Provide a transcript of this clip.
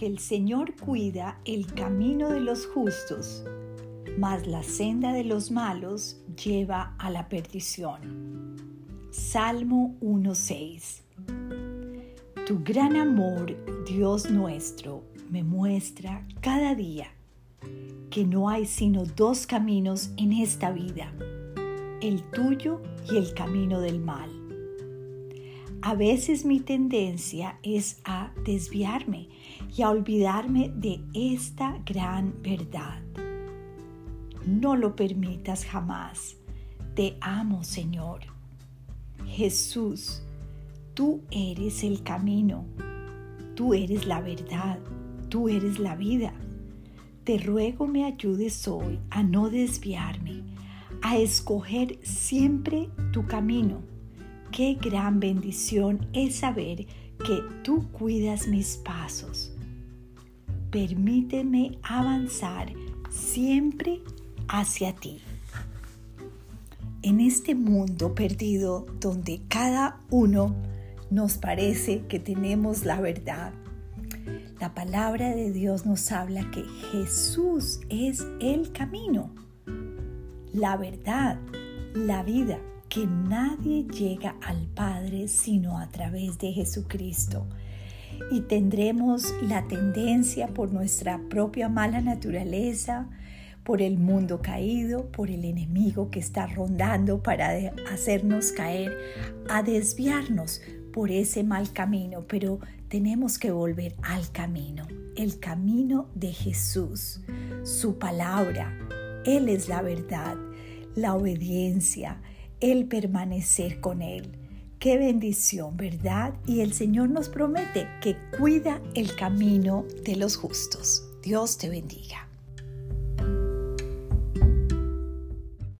el Señor cuida el camino de los justos, mas la senda de los malos lleva a la perdición. Salmo 1.6 Tu gran amor, Dios nuestro, me muestra cada día que no hay sino dos caminos en esta vida, el tuyo y el camino del mal. A veces mi tendencia es a desviarme y a olvidarme de esta gran verdad. No lo permitas jamás. Te amo, Señor. Jesús, tú eres el camino, tú eres la verdad, tú eres la vida. Te ruego me ayudes hoy a no desviarme, a escoger siempre tu camino. Qué gran bendición es saber que tú cuidas mis pasos. Permíteme avanzar siempre hacia ti. En este mundo perdido donde cada uno nos parece que tenemos la verdad, la palabra de Dios nos habla que Jesús es el camino, la verdad, la vida, que nadie llega al Padre sino a través de Jesucristo. Y tendremos la tendencia por nuestra propia mala naturaleza, por el mundo caído, por el enemigo que está rondando para hacernos caer, a desviarnos por ese mal camino, pero tenemos que volver al camino, el camino de Jesús, su palabra. Él es la verdad, la obediencia, el permanecer con Él. Qué bendición, ¿verdad? Y el Señor nos promete que cuida el camino de los justos. Dios te bendiga.